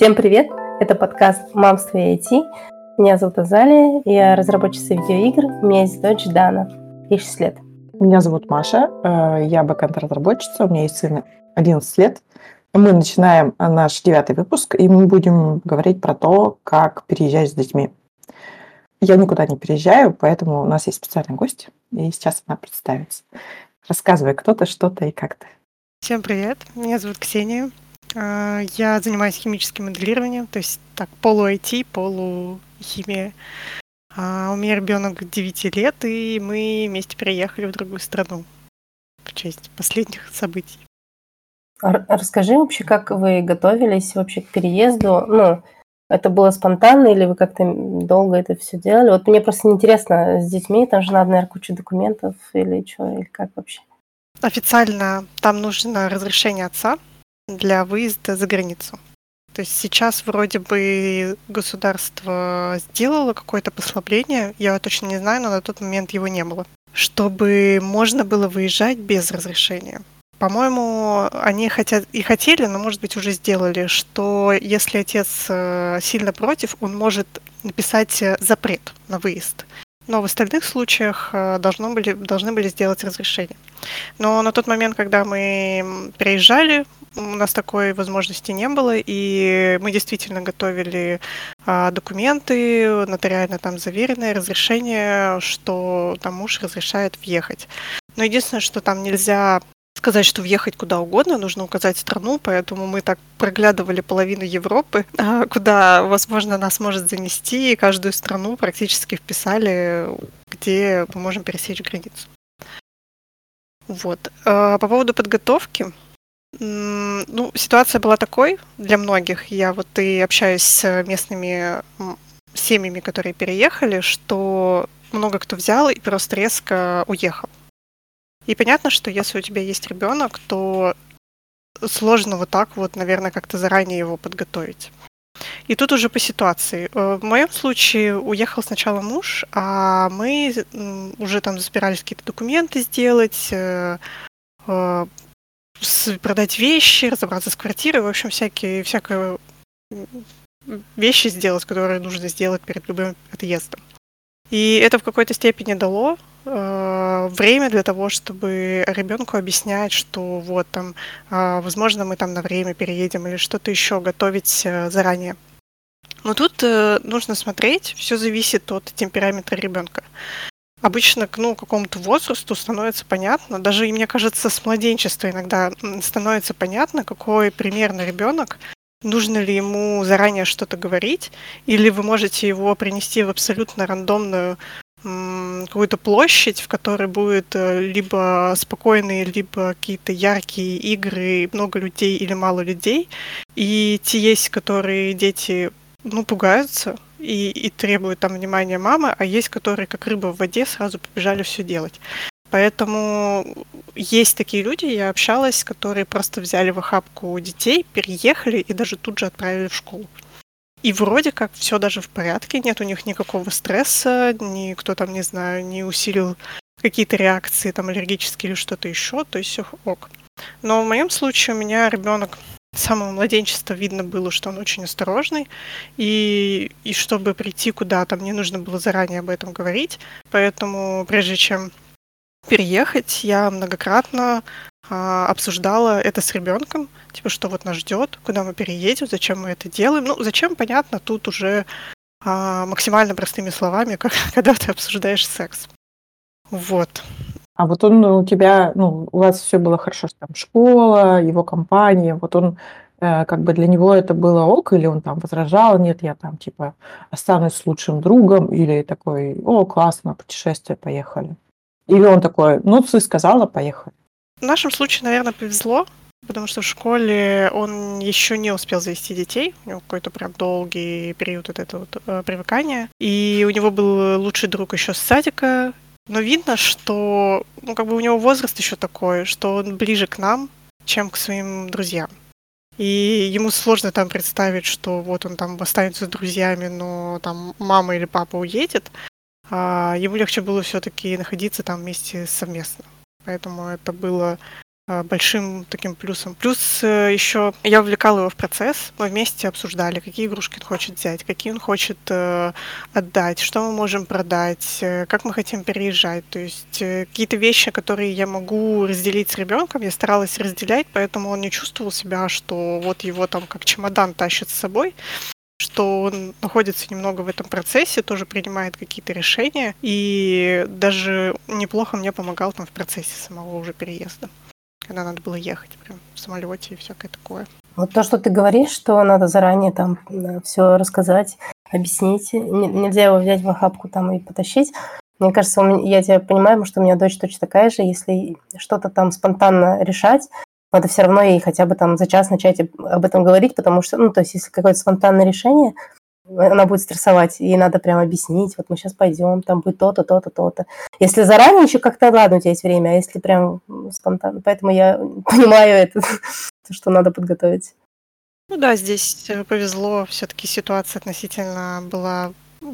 Всем привет! Это подкаст «Мамство и IT». Меня зовут Азалия, я разработчица видеоигр. У меня есть дочь Дана, ей 6 лет. Меня зовут Маша, э, я бэкэнд-разработчица, у меня есть сын 11 лет. Мы начинаем наш девятый выпуск, и мы будем говорить про то, как переезжать с детьми. Я никуда не переезжаю, поэтому у нас есть специальный гость, и сейчас она представится. Рассказывай, кто ты, что ты и как ты. Всем привет, меня зовут Ксения. А, я занимаюсь химическим моделированием, то есть так, полу-IT, полу-химия. А у меня ребенок 9 лет, и мы вместе переехали в другую страну в честь последних событий. Расскажи вообще, как вы готовились вообще к переезду? Ну, это было спонтанно или вы как-то долго это все делали? Вот мне просто интересно с детьми, там же надо, наверное, куча документов или что, или как вообще? Официально там нужно разрешение отца, для выезда за границу. То есть сейчас вроде бы государство сделало какое-то послабление, я точно не знаю, но на тот момент его не было, чтобы можно было выезжать без разрешения. По-моему, они хотят и хотели, но, может быть, уже сделали, что если отец э, сильно против, он может написать э, запрет на выезд. Но в остальных случаях э, должно были, должны были сделать разрешение. Но на тот момент, когда мы приезжали, у нас такой возможности не было, и мы действительно готовили а, документы, нотариально там заверенное разрешение, что там муж разрешает въехать. Но единственное, что там нельзя сказать, что въехать куда угодно, нужно указать страну, поэтому мы так проглядывали половину Европы, а, куда, возможно, нас может занести, и каждую страну практически вписали, где мы можем пересечь границу. Вот. А, по поводу подготовки, ну, ситуация была такой для многих. Я вот и общаюсь с местными семьями, которые переехали, что много кто взял и просто резко уехал. И понятно, что если у тебя есть ребенок, то сложно вот так вот, наверное, как-то заранее его подготовить. И тут уже по ситуации. Э, в моем случае уехал сначала муж, а мы уже там забирались какие-то документы сделать, э, э, продать вещи, разобраться с квартирой, в общем, всякие, всякие вещи сделать, которые нужно сделать перед любым отъездом. И это в какой-то степени дало э, время для того, чтобы ребенку объяснять, что вот там, э, возможно, мы там на время переедем или что-то еще готовить э, заранее. Но тут э, нужно смотреть, все зависит от темперамента ребенка обычно к ну, какому-то возрасту становится понятно, даже, мне кажется, с младенчества иногда становится понятно, какой примерно ребенок, нужно ли ему заранее что-то говорить, или вы можете его принести в абсолютно рандомную какую-то площадь, в которой будет э, либо спокойные, либо какие-то яркие игры, много людей или мало людей. И те есть, которые дети ну, пугаются, и, и требуют там внимания мамы, а есть, которые как рыба в воде сразу побежали все делать. Поэтому есть такие люди, я общалась, которые просто взяли в охапку детей, переехали и даже тут же отправили в школу. И вроде как все даже в порядке, нет у них никакого стресса, никто там, не знаю, не усилил какие-то реакции там аллергические или что-то еще, то есть все ок. Но в моем случае у меня ребенок с самого младенчества видно было, что он очень осторожный, и, и чтобы прийти куда-то, мне нужно было заранее об этом говорить, поэтому прежде чем переехать, я многократно а, обсуждала это с ребенком, типа, что вот нас ждет, куда мы переедем, зачем мы это делаем. Ну, зачем, понятно, тут уже а, максимально простыми словами, как, когда ты обсуждаешь секс. Вот. А вот он у тебя, ну, у вас все было хорошо, там школа, его компания, вот он э, как бы для него это было ок, или он там возражал, нет, я там типа останусь с лучшим другом, или такой, о, классно, путешествие, поехали. Или он такой, ну, ты сказала, поехали. В нашем случае, наверное, повезло, потому что в школе он еще не успел завести детей, у него какой-то прям долгий период от этого вот, э, привыкания, и у него был лучший друг еще с садика, но видно, что ну, как бы у него возраст еще такой, что он ближе к нам, чем к своим друзьям. И ему сложно там представить, что вот он там останется с друзьями, но там мама или папа уедет. А ему легче было все-таки находиться там вместе совместно. Поэтому это было большим таким плюсом. Плюс э, еще я увлекала его в процесс, мы вместе обсуждали, какие игрушки он хочет взять, какие он хочет э, отдать, что мы можем продать, как мы хотим переезжать. То есть какие-то вещи, которые я могу разделить с ребенком, я старалась разделять, поэтому он не чувствовал себя, что вот его там как чемодан тащит с собой, что он находится немного в этом процессе, тоже принимает какие-то решения, и даже неплохо мне помогал там в процессе самого уже переезда когда надо было ехать прям в самолете и всякое такое. Вот то, что ты говоришь, что надо заранее там все рассказать, объяснить, нельзя его взять в охапку там и потащить. Мне кажется, я тебя понимаю, что у меня дочь точно такая же. Если что-то там спонтанно решать, надо все равно ей хотя бы там за час начать об этом говорить, потому что, ну, то есть, если какое-то спонтанное решение, она будет стрессовать, ей надо прям объяснить, вот мы сейчас пойдем, там будет то-то, то-то, то-то. Если заранее еще как-то, ладно, у тебя есть время, а если прям спонтанно, поэтому я понимаю это, что надо подготовить. Ну да, здесь э, повезло, все-таки ситуация относительно была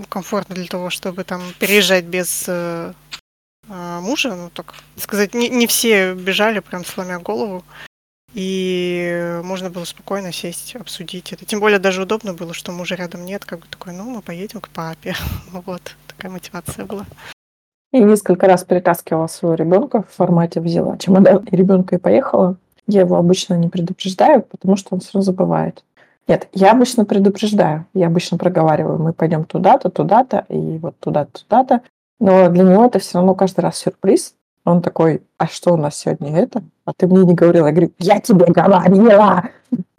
комфортна для того, чтобы там переезжать без э, э, мужа, ну так сказать, не, не все бежали прям сломя голову. И можно было спокойно сесть, обсудить это. Тем более даже удобно было, что мужа рядом нет, как бы такой, ну, мы поедем к папе. вот, такая мотивация была. Я несколько раз перетаскивала своего ребенка в формате взяла чемодан и ребенка и поехала. Я его обычно не предупреждаю, потому что он все забывает. Нет, я обычно предупреждаю. Я обычно проговариваю, мы пойдем туда-то, туда-то, и вот туда-то, туда-то. Но для него это все равно каждый раз сюрприз. Он такой, а что у нас сегодня это? А ты мне не говорила. Я говорю, я тебе говорила.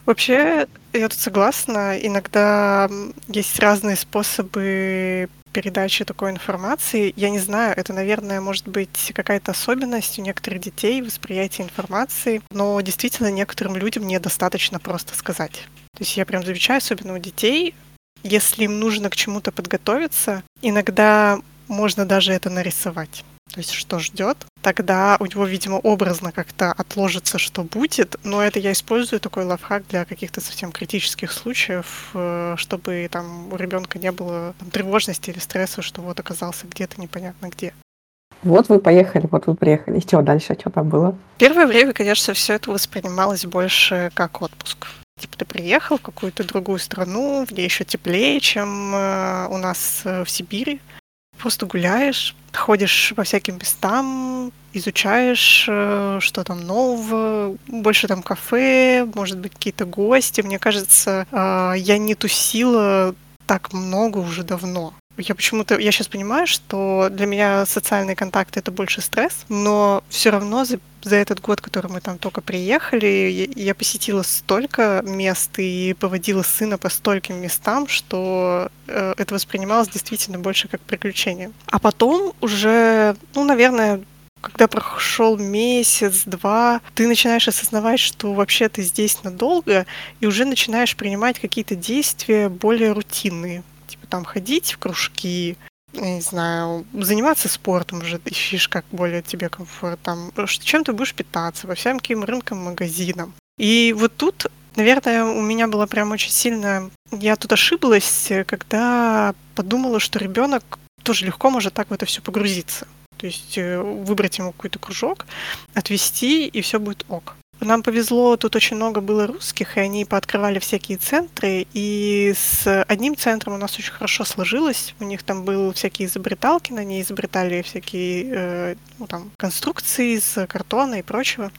Вообще, я тут согласна. Иногда есть разные способы передачи такой информации. Я не знаю, это, наверное, может быть какая-то особенность у некоторых детей восприятия информации, но действительно некоторым людям недостаточно просто сказать. То есть я прям замечаю, особенно у детей, если им нужно к чему-то подготовиться, иногда можно даже это нарисовать то есть что ждет, тогда у него, видимо, образно как-то отложится, что будет, но это я использую такой лайфхак для каких-то совсем критических случаев, э, чтобы там у ребенка не было там, тревожности или стресса, что вот оказался где-то непонятно где. Вот вы поехали, вот вы приехали. И что дальше, что там было? Первое время, конечно, все это воспринималось больше как отпуск. Типа ты приехал в какую-то другую страну, где еще теплее, чем э, у нас э, в Сибири просто гуляешь, ходишь по всяким местам, изучаешь, э, что там нового, больше там кафе, может быть, какие-то гости. Мне кажется, э, я не тусила так много уже давно. Я почему-то, я сейчас понимаю, что для меня социальные контакты это больше стресс, но все равно за, за этот год, который мы там только приехали, я, я посетила столько мест и поводила сына по стольким местам, что э, это воспринималось действительно больше как приключение. А потом уже, ну, наверное, когда прошел месяц-два, ты начинаешь осознавать, что вообще ты здесь надолго, и уже начинаешь принимать какие-то действия более рутинные там ходить в кружки, не знаю, заниматься спортом уже ищешь как более тебе комфорт, там, чем ты будешь питаться, по всяким рынкам, магазинам. И вот тут, наверное, у меня была прям очень сильная... Я тут ошиблась, когда подумала, что ребенок тоже легко может так в это все погрузиться. То есть э, выбрать ему какой-то кружок, отвести, и все будет ок. Нам повезло, тут очень много было русских, и они пооткрывали всякие центры, и с одним центром у нас очень хорошо сложилось. У них там был всякие изобреталки, на ней изобретали всякие э, ну, там, конструкции из картона и прочего.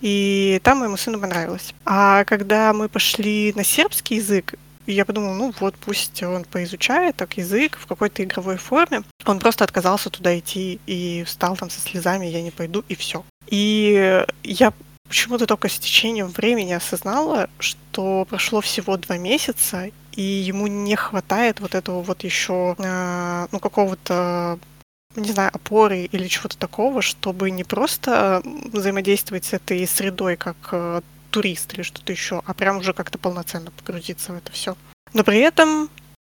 И там моему сыну понравилось. А когда мы пошли на сербский язык, я подумала, ну вот, пусть он поизучает так язык в какой-то игровой форме. Он просто отказался туда идти и встал там со слезами, я не пойду, и все. И я почему-то только с течением времени осознала, что прошло всего два месяца, и ему не хватает вот этого вот еще, э, ну, какого-то не знаю, опоры или чего-то такого, чтобы не просто взаимодействовать с этой средой как э, турист или что-то еще, а прям уже как-то полноценно погрузиться в это все. Но при этом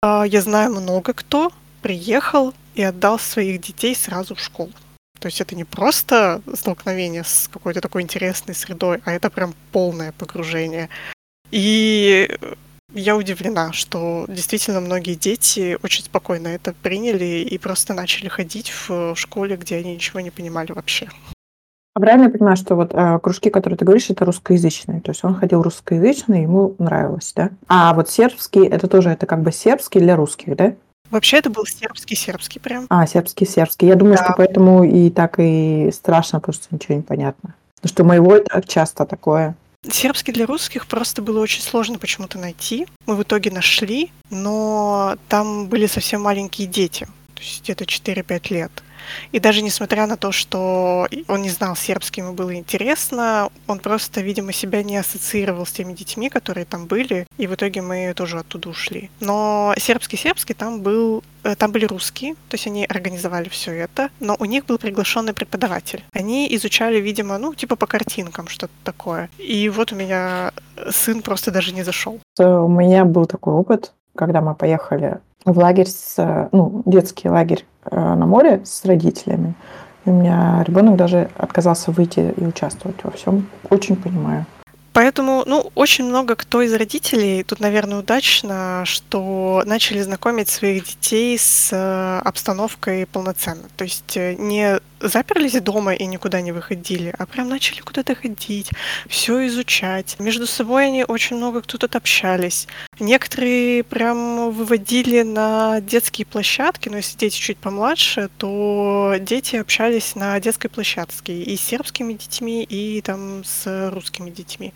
э, я знаю много кто приехал и отдал своих детей сразу в школу. То есть это не просто столкновение с какой-то такой интересной средой, а это прям полное погружение. И я удивлена, что действительно многие дети очень спокойно это приняли и просто начали ходить в школе, где они ничего не понимали вообще. А правильно я понимаю, что вот э, кружки, которые ты говоришь, это русскоязычные? То есть он ходил русскоязычный, ему нравилось, да? А вот сербский, это тоже, это как бы сербский для русских, да? Вообще это был сербский-сербский прям. А, сербский-сербский. Я думаю, Да. что поэтому и так и страшно, просто ничего не понятно. Потому что моего это часто такое. Сербский для русских просто было очень сложно почему-то найти. Мы в итоге нашли, но там были совсем маленькие дети, то есть где-то 4-5 лет. И даже несмотря на то, что он не знал сербский, ему было интересно, он просто, видимо, себя не ассоциировал с теми детьми, которые там были, и в итоге мы тоже оттуда ушли. Но сербский-сербский там был э, там были русские, то есть они организовали все это, но у них был приглашенный преподаватель. Они изучали, видимо, ну, типа по картинкам что-то такое. И вот у меня сын просто даже не зашел. У меня был такой опыт, когда мы поехали в лагерь, с, ну, детский лагерь э, на море с родителями. И у меня ребенок даже отказался выйти и участвовать во всем. Очень понимаю. Поэтому, ну, очень много кто из родителей, тут, наверное, удачно, что начали знакомить своих детей с э, обстановкой полноценно. То есть э, не заперлись дома и никуда не выходили, а прям начали куда-то ходить, все изучать. Между собой они очень много кто тут общались. Некоторые прям выводили на детские площадки, но если дети чуть помладше, то дети общались на детской площадке и с сербскими детьми, и там с русскими детьми.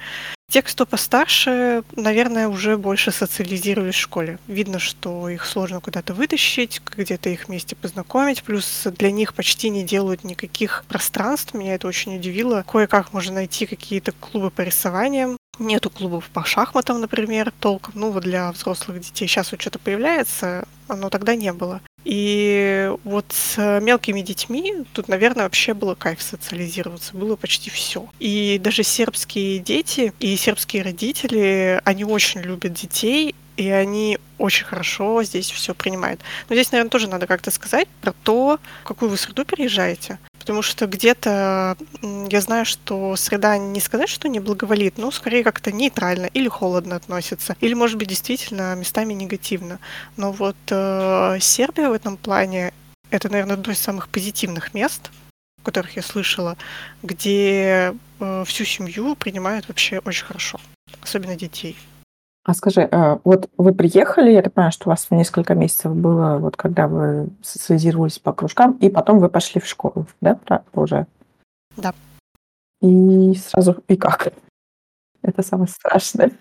Те, кто постарше, наверное, уже больше социализировались в школе. Видно, что их сложно куда-то вытащить, где-то их вместе познакомить. Плюс для них почти не делают никаких пространств. Меня это очень удивило. Кое-как можно найти какие-то клубы по рисованиям. Нету клубов по шахматам, например, толком. Ну, вот для взрослых детей сейчас вот что-то появляется, но тогда не было. И вот с мелкими детьми тут, наверное, вообще было кайф социализироваться, было почти все. И даже сербские дети и сербские родители, они очень любят детей, и они очень хорошо здесь все принимают. Но здесь, наверное, тоже надо как-то сказать про то, в какую вы среду переезжаете. Потому что где-то я знаю, что среда не сказать, что не благоволит, но скорее как-то нейтрально или холодно относится, или, может быть, действительно местами негативно. Но вот э, Сербия в этом плане это, наверное, одно из самых позитивных мест, о которых я слышала, где э, всю семью принимают вообще очень хорошо, особенно детей. А скажи, э, вот вы приехали, я так понимаю, что у вас несколько месяцев было, вот когда вы социализировались по кружкам, и потом вы пошли в школу, да, уже? Да. И сразу, и как? Это самое страшное.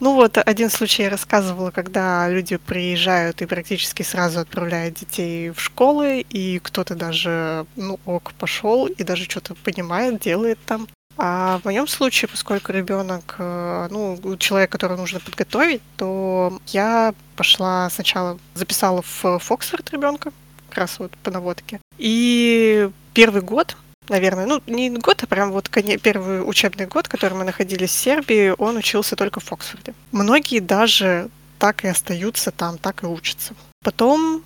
Ну вот один случай я рассказывала, когда люди приезжают и практически сразу отправляют детей в школы, и кто-то даже, ну ок, пошел и даже что-то понимает, делает там. А в моем случае, поскольку ребенок, э, ну, человек, которого нужно подготовить, то я пошла сначала, записала в Фоксфорд ребенка, как раз вот по наводке. И первый год, наверное, ну, не год, а прям вот первый учебный год, который мы находились в Сербии, он учился только в Фоксфорде. Многие даже так и остаются там, так и учатся. Потом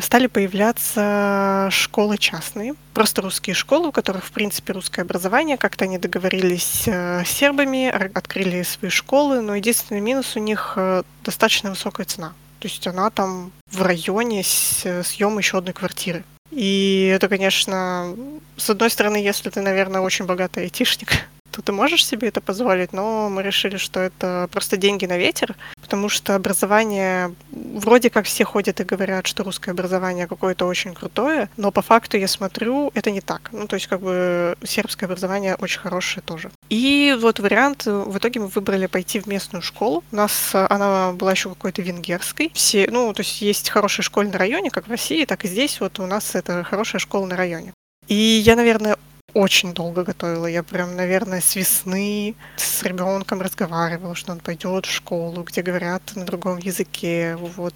стали появляться школы частные, просто русские школы, у которых, в принципе, русское образование. Как-то они договорились э, с сербами, открыли свои школы, но единственный минус у них э, достаточно высокая цена. То есть она там в районе с съема еще одной квартиры. И это, конечно, с одной стороны, если ты, наверное, очень богатый айтишник, ты можешь себе это позволить, но мы решили, что это просто деньги на ветер, потому что образование, вроде как все ходят и говорят, что русское образование какое-то очень крутое, но по факту я смотрю, это не так. Ну, то есть как бы сербское образование очень хорошее тоже. И вот вариант, в итоге мы выбрали пойти в местную школу. У нас она была еще какой-то венгерской. Все, ну, то есть есть хорошая школа на районе, как в России, так и здесь вот у нас это хорошая школа на районе. И я, наверное, очень долго готовила. Я прям, наверное, с весны с ребенком разговаривала, что он пойдет в школу, где говорят на другом языке. Вот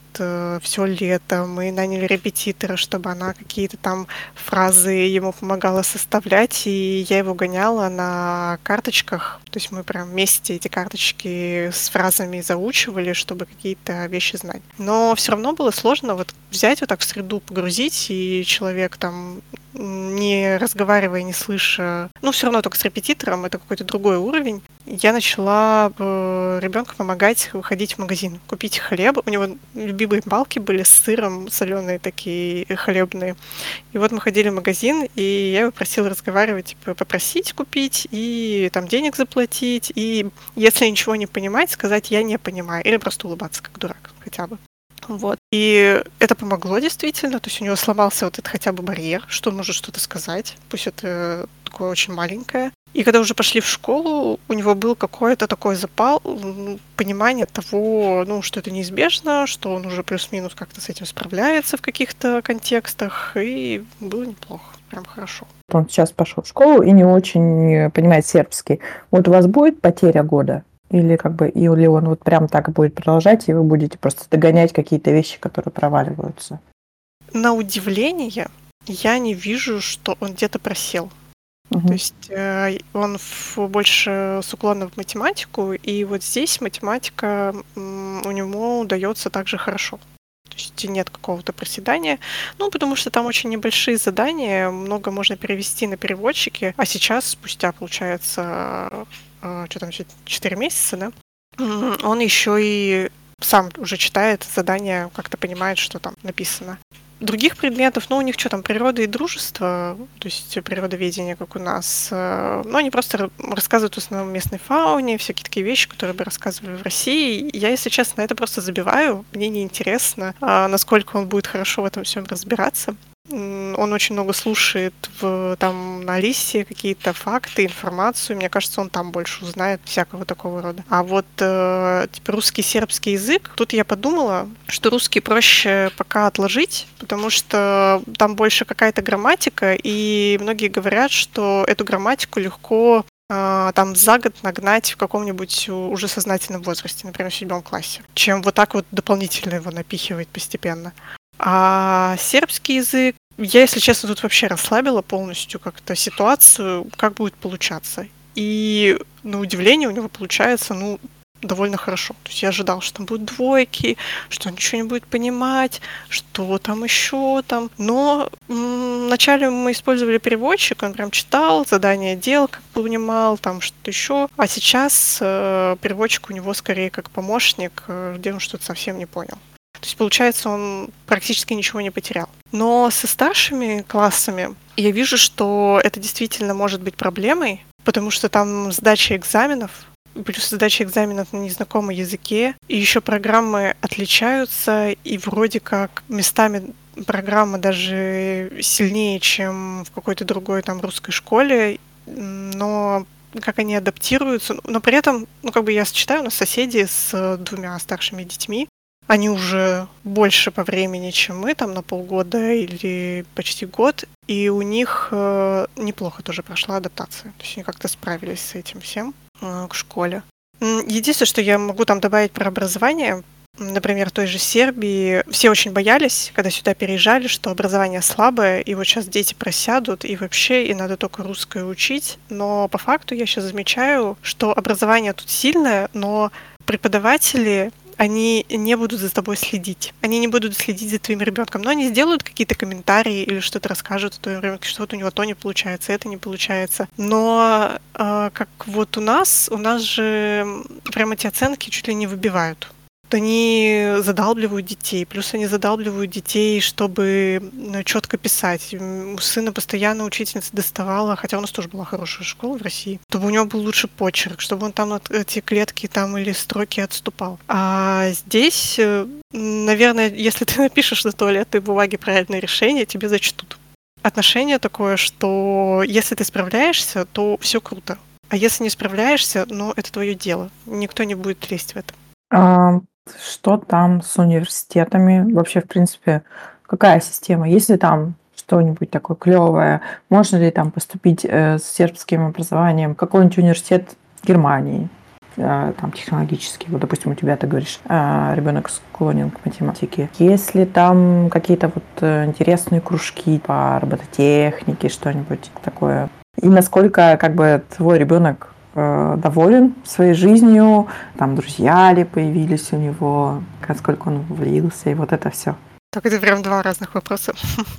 все лето мы наняли репетитора, чтобы она какие-то там фразы ему помогала составлять, и я его гоняла на карточках. То есть мы прям вместе эти карточки с фразами заучивали, чтобы какие-то вещи знать. Но все равно было сложно вот взять вот так в среду, погрузить, и человек там не разговаривая, не слыша, ну, все равно только с репетитором, это какой-то другой уровень, я начала э, ребенку помогать выходить в магазин, купить хлеб. У него любимые палки были с сыром, соленые такие хлебные. И вот мы ходили в магазин, и я его просила разговаривать, типа, попросить купить и там денег заплатить. И если ничего не понимать, сказать «я не понимаю». Или просто улыбаться, как дурак хотя бы. Вот. И это помогло действительно. То есть у него сломался вот этот хотя бы барьер, что он может что-то сказать. Пусть это такое очень маленькое. И когда уже пошли в школу, у него был какой-то такой запал, понимание того, ну, что это неизбежно, что он уже плюс-минус как-то с этим справляется в каких-то контекстах, и было неплохо, прям хорошо. Он сейчас пошел в школу и не очень понимает сербский. Вот у вас будет потеря года? Или как бы, или он вот прям так будет продолжать, и вы будете просто догонять какие-то вещи, которые проваливаются? На удивление, я не вижу, что он где-то просел. Угу. То есть э, он в, больше с уклоном в математику, и вот здесь математика у него удается также хорошо. То есть нет какого-то проседания. Ну, потому что там очень небольшие задания, много можно перевести на переводчике, а сейчас, спустя, получается, что там, 4 месяца, да, он еще и сам уже читает задания, как-то понимает, что там написано. Других предметов, ну, у них что там, природа и дружество, то есть природоведение, как у нас, э, ну, они просто рассказывают в основном местной фауне, всякие такие вещи, которые бы рассказывали в России. Я, если честно, это просто забиваю, мне неинтересно, а насколько он будет хорошо в этом всем разбираться он очень много слушает в, там на листе какие-то факты, информацию. Мне кажется, он там больше узнает всякого такого рода. А вот э, типа русский, сербский язык, тут я подумала, что русский проще пока отложить, потому что там больше какая-то грамматика, и многие говорят, что эту грамматику легко э, там за год нагнать в каком-нибудь уже сознательном возрасте, например, в седьмом классе, чем вот так вот дополнительно его напихивать постепенно. А сербский язык, я, если честно, тут вообще расслабила полностью как-то ситуацию, как будет получаться. И на удивление у него получается, ну, довольно хорошо. То есть я ожидал, что там будут двойки, что он ничего не будет понимать, что там еще там. Но вначале мы использовали переводчик, он прям читал, задание делал, как понимал, там что-то еще. А сейчас э, переводчик у него скорее как помощник, э, где он что-то совсем не понял. То есть, получается, он практически ничего не потерял. Но со старшими классами я вижу, что это действительно может быть проблемой, потому что там сдача экзаменов, плюс сдача экзаменов на незнакомом языке, и еще программы отличаются, и вроде как местами программа даже сильнее, чем в какой-то другой там русской школе, но как они адаптируются, но при этом, ну, как бы я читаю, у нас соседи с двумя старшими детьми, они уже больше по времени, чем мы, там на полгода или почти год, и у них э, неплохо тоже прошла адаптация. То есть они как-то справились с этим всем э, к школе. Единственное, что я могу там добавить про образование, например, той же Сербии, все очень боялись, когда сюда переезжали, что образование слабое, и вот сейчас дети просядут, и вообще, и надо только русское учить. Но по факту я сейчас замечаю, что образование тут сильное, но преподаватели они не будут за тобой следить. Они не будут следить за твоим ребенком, но они сделают какие-то комментарии или что-то расскажут о твоем ребенке, что вот у него то не получается, это не получается. Но э, как вот у нас, у нас же прямо эти оценки чуть ли не выбивают они задалбливают детей. Плюс они задалбливают детей, чтобы ну, четко писать. У сына постоянно учительница доставала, хотя у нас тоже была хорошая школа в России, чтобы у него был лучше почерк, чтобы он там эти клетки там или строки отступал. А здесь, э, наверное, если ты напишешь на туалетной бумаге правильное решение, тебе зачтут. Отношение такое, что если ты справляешься, то все круто. А если не справляешься, ну, это твое дело. Никто не будет лезть в это. Что там с университетами? Вообще, в принципе, какая система? Есть ли там что-нибудь такое клевое? Можно ли там поступить э, с сербским образованием? Какой-нибудь университет Германии? Э, там технологический, вот, допустим, у тебя, ты говоришь, э, ребенок склонен к математике. Есть ли там какие-то вот э, интересные кружки по робототехнике, что-нибудь такое? И насколько как бы твой ребенок доволен своей жизнью, там друзья ли появились у него, насколько он влился, и вот это все. Так, это прям два разных вопроса.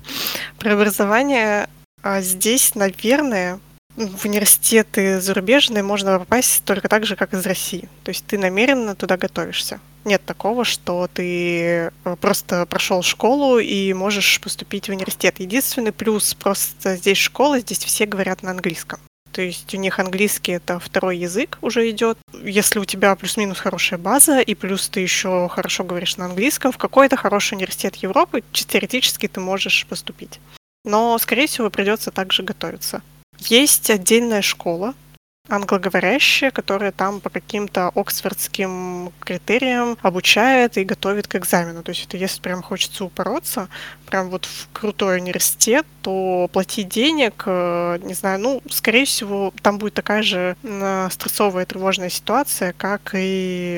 Про образование А здесь, наверное, в университеты зарубежные можно попасть только так же, как из России. То есть ты намеренно туда готовишься. Нет такого, что ты э, просто прошел школу и можешь поступить в университет. Единственный плюс просто здесь школа, здесь все говорят на английском. То есть у них английский это второй язык уже идет. Если у тебя плюс-минус хорошая база, и плюс ты еще хорошо говоришь на английском, в какой-то хороший университет Европы теоретически ты можешь поступить. Но, скорее всего, придется также готовиться. Есть отдельная школа, англоговорящая, которая там по каким-то оксфордским критериям обучает и готовит к экзамену. То есть это если прям хочется упороться, прям вот в крутой университет, то платить денег, э, не знаю, ну, скорее всего, там будет такая же стрессовая тревожная ситуация, как и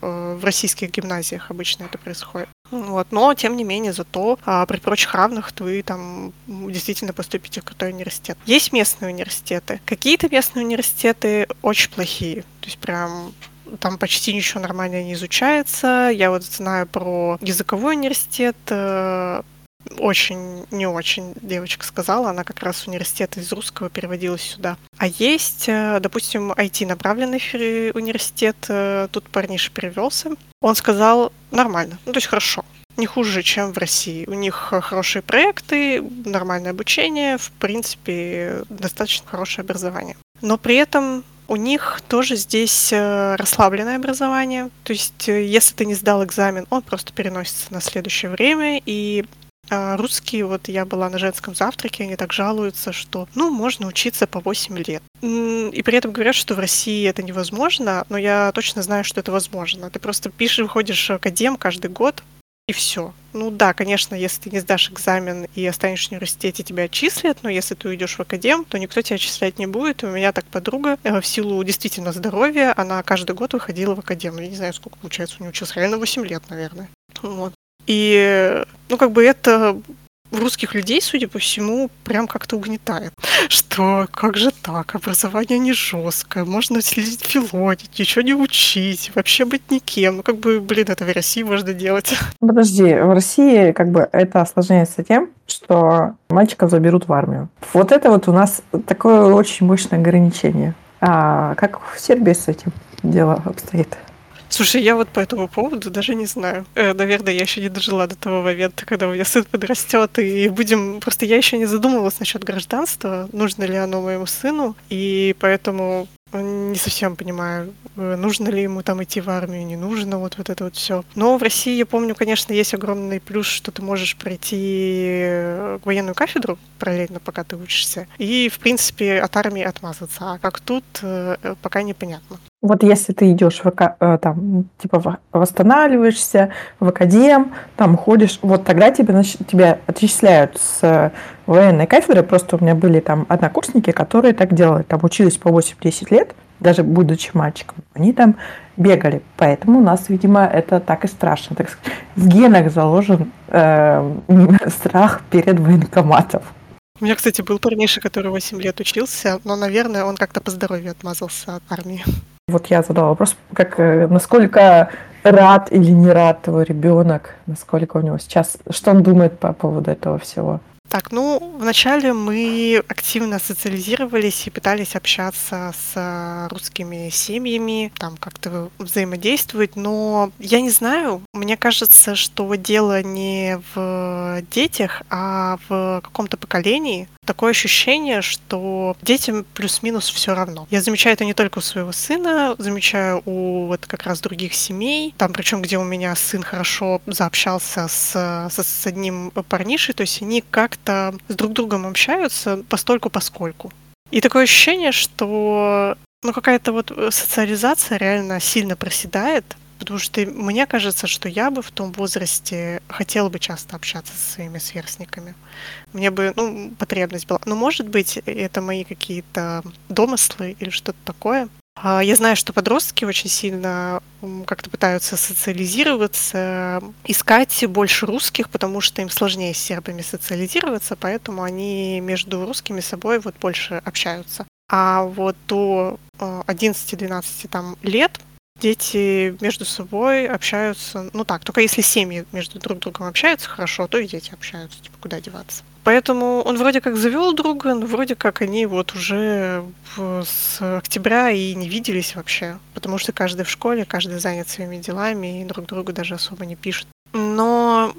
э, в российских гимназиях обычно это происходит. Вот. Но, тем не менее, зато а, при прочих равных вы там действительно поступите в крутой университет. Есть местные университеты. Какие-то местные университеты очень плохие. То есть прям там почти ничего нормально не изучается. Я вот знаю про языковой университет, э, очень, не очень девочка сказала, она как раз университет из русского переводилась сюда. А есть, э, допустим, IT-направленный университет, э, тут парниша перевелся. Он сказал, нормально, ну то есть хорошо, не хуже, чем в России. У них хорошие проекты, нормальное обучение, в принципе, достаточно хорошее образование. Но при этом у них тоже здесь э, расслабленное образование. То есть, если ты не сдал экзамен, он просто переносится на следующее время, и а русские, вот я была на женском завтраке, они так жалуются, что, ну, можно учиться по 8 лет. И при этом говорят, что в России это невозможно, но я точно знаю, что это возможно. Ты просто пишешь, выходишь в академ каждый год, и все. Ну да, конечно, если ты не сдашь экзамен и останешься в университете, тебя отчислят, но если ты уйдешь в академ, то никто тебя отчислять не будет. У меня так подруга э, в силу действительно здоровья, она каждый год выходила в академ. Я не знаю, сколько получается, у нее учился реально 8 лет, наверное. Вот. И, ну, как бы это русских людей, судя по всему, прям как-то угнетает. Что, как же так, образование не жесткое, можно следить филонить, ничего не учить, вообще быть никем. Ну, как бы, блин, это в России можно делать. Подожди, в России как бы это осложняется тем, что мальчиков заберут в армию. Вот это вот у нас такое очень мощное ограничение. А как в Сербии с этим дело обстоит? Слушай, я вот по этому поводу даже не знаю. Э, наверное, я еще не дожила до того момента, когда у меня сын подрастет, и будем... Просто я еще не задумывалась насчет гражданства, нужно ли оно моему сыну, и поэтому не совсем понимаю, э, нужно ли ему там идти в армию, не нужно, вот, вот это вот все. Но в России, я помню, конечно, есть огромный плюс, что ты можешь пройти э, военную кафедру параллельно, пока ты учишься, и, в принципе, от армии отмазаться. А как тут, пока непонятно. Вот если ты идешь в, э, там, типа восстанавливаешься в академ, там ходишь, вот тогда тебя, тебя отчисляют с военной кафедры. Просто у меня были там однокурсники, которые так делали, там учились по 8-10 лет, даже будучи мальчиком. Они там бегали. Поэтому у нас, видимо, это так и страшно. Так сказать, в генах заложен э, страх перед военкоматом. У меня, кстати, был парниша, который 8 лет учился, но, наверное, он как-то по здоровью отмазался от армии. Вот я задала вопрос, как, э, насколько рад или не рад твой ребенок, насколько у него сейчас, что он думает по поводу этого всего? Так, ну, вначале мы активно социализировались и пытались общаться с русскими семьями, там как-то взаимодействовать, но я не знаю, мне кажется, что дело не в детях, а в каком-то поколении. Такое ощущение, что детям плюс-минус все равно. Я замечаю это не только у своего сына, замечаю у вот как раз других семей, там причем где у меня сын хорошо заобщался с, с, с одним парнишей, то есть они как как-то с друг другом общаются постольку поскольку. И такое ощущение, что ну, какая-то вот э, социализация реально сильно проседает, потому что мне кажется, что я бы в том возрасте хотела бы часто общаться со своими сверстниками. Мне бы, ну, потребность была. Но, может быть, это мои какие-то домыслы или что-то такое. А, я знаю, что подростки очень сильно как-то пытаются социализироваться, искать больше русских, потому что им сложнее с сербами социализироваться, поэтому они между русскими собой вот больше общаются. А вот до 11-12 там лет дети между собой общаются, ну так, только если семьи между друг другом общаются хорошо, то и дети общаются, типа, куда деваться. Поэтому он вроде как завел друга, но вроде как они вот уже с октября и не виделись вообще, потому что каждый в школе, каждый занят своими делами и друг другу даже особо не пишет. Но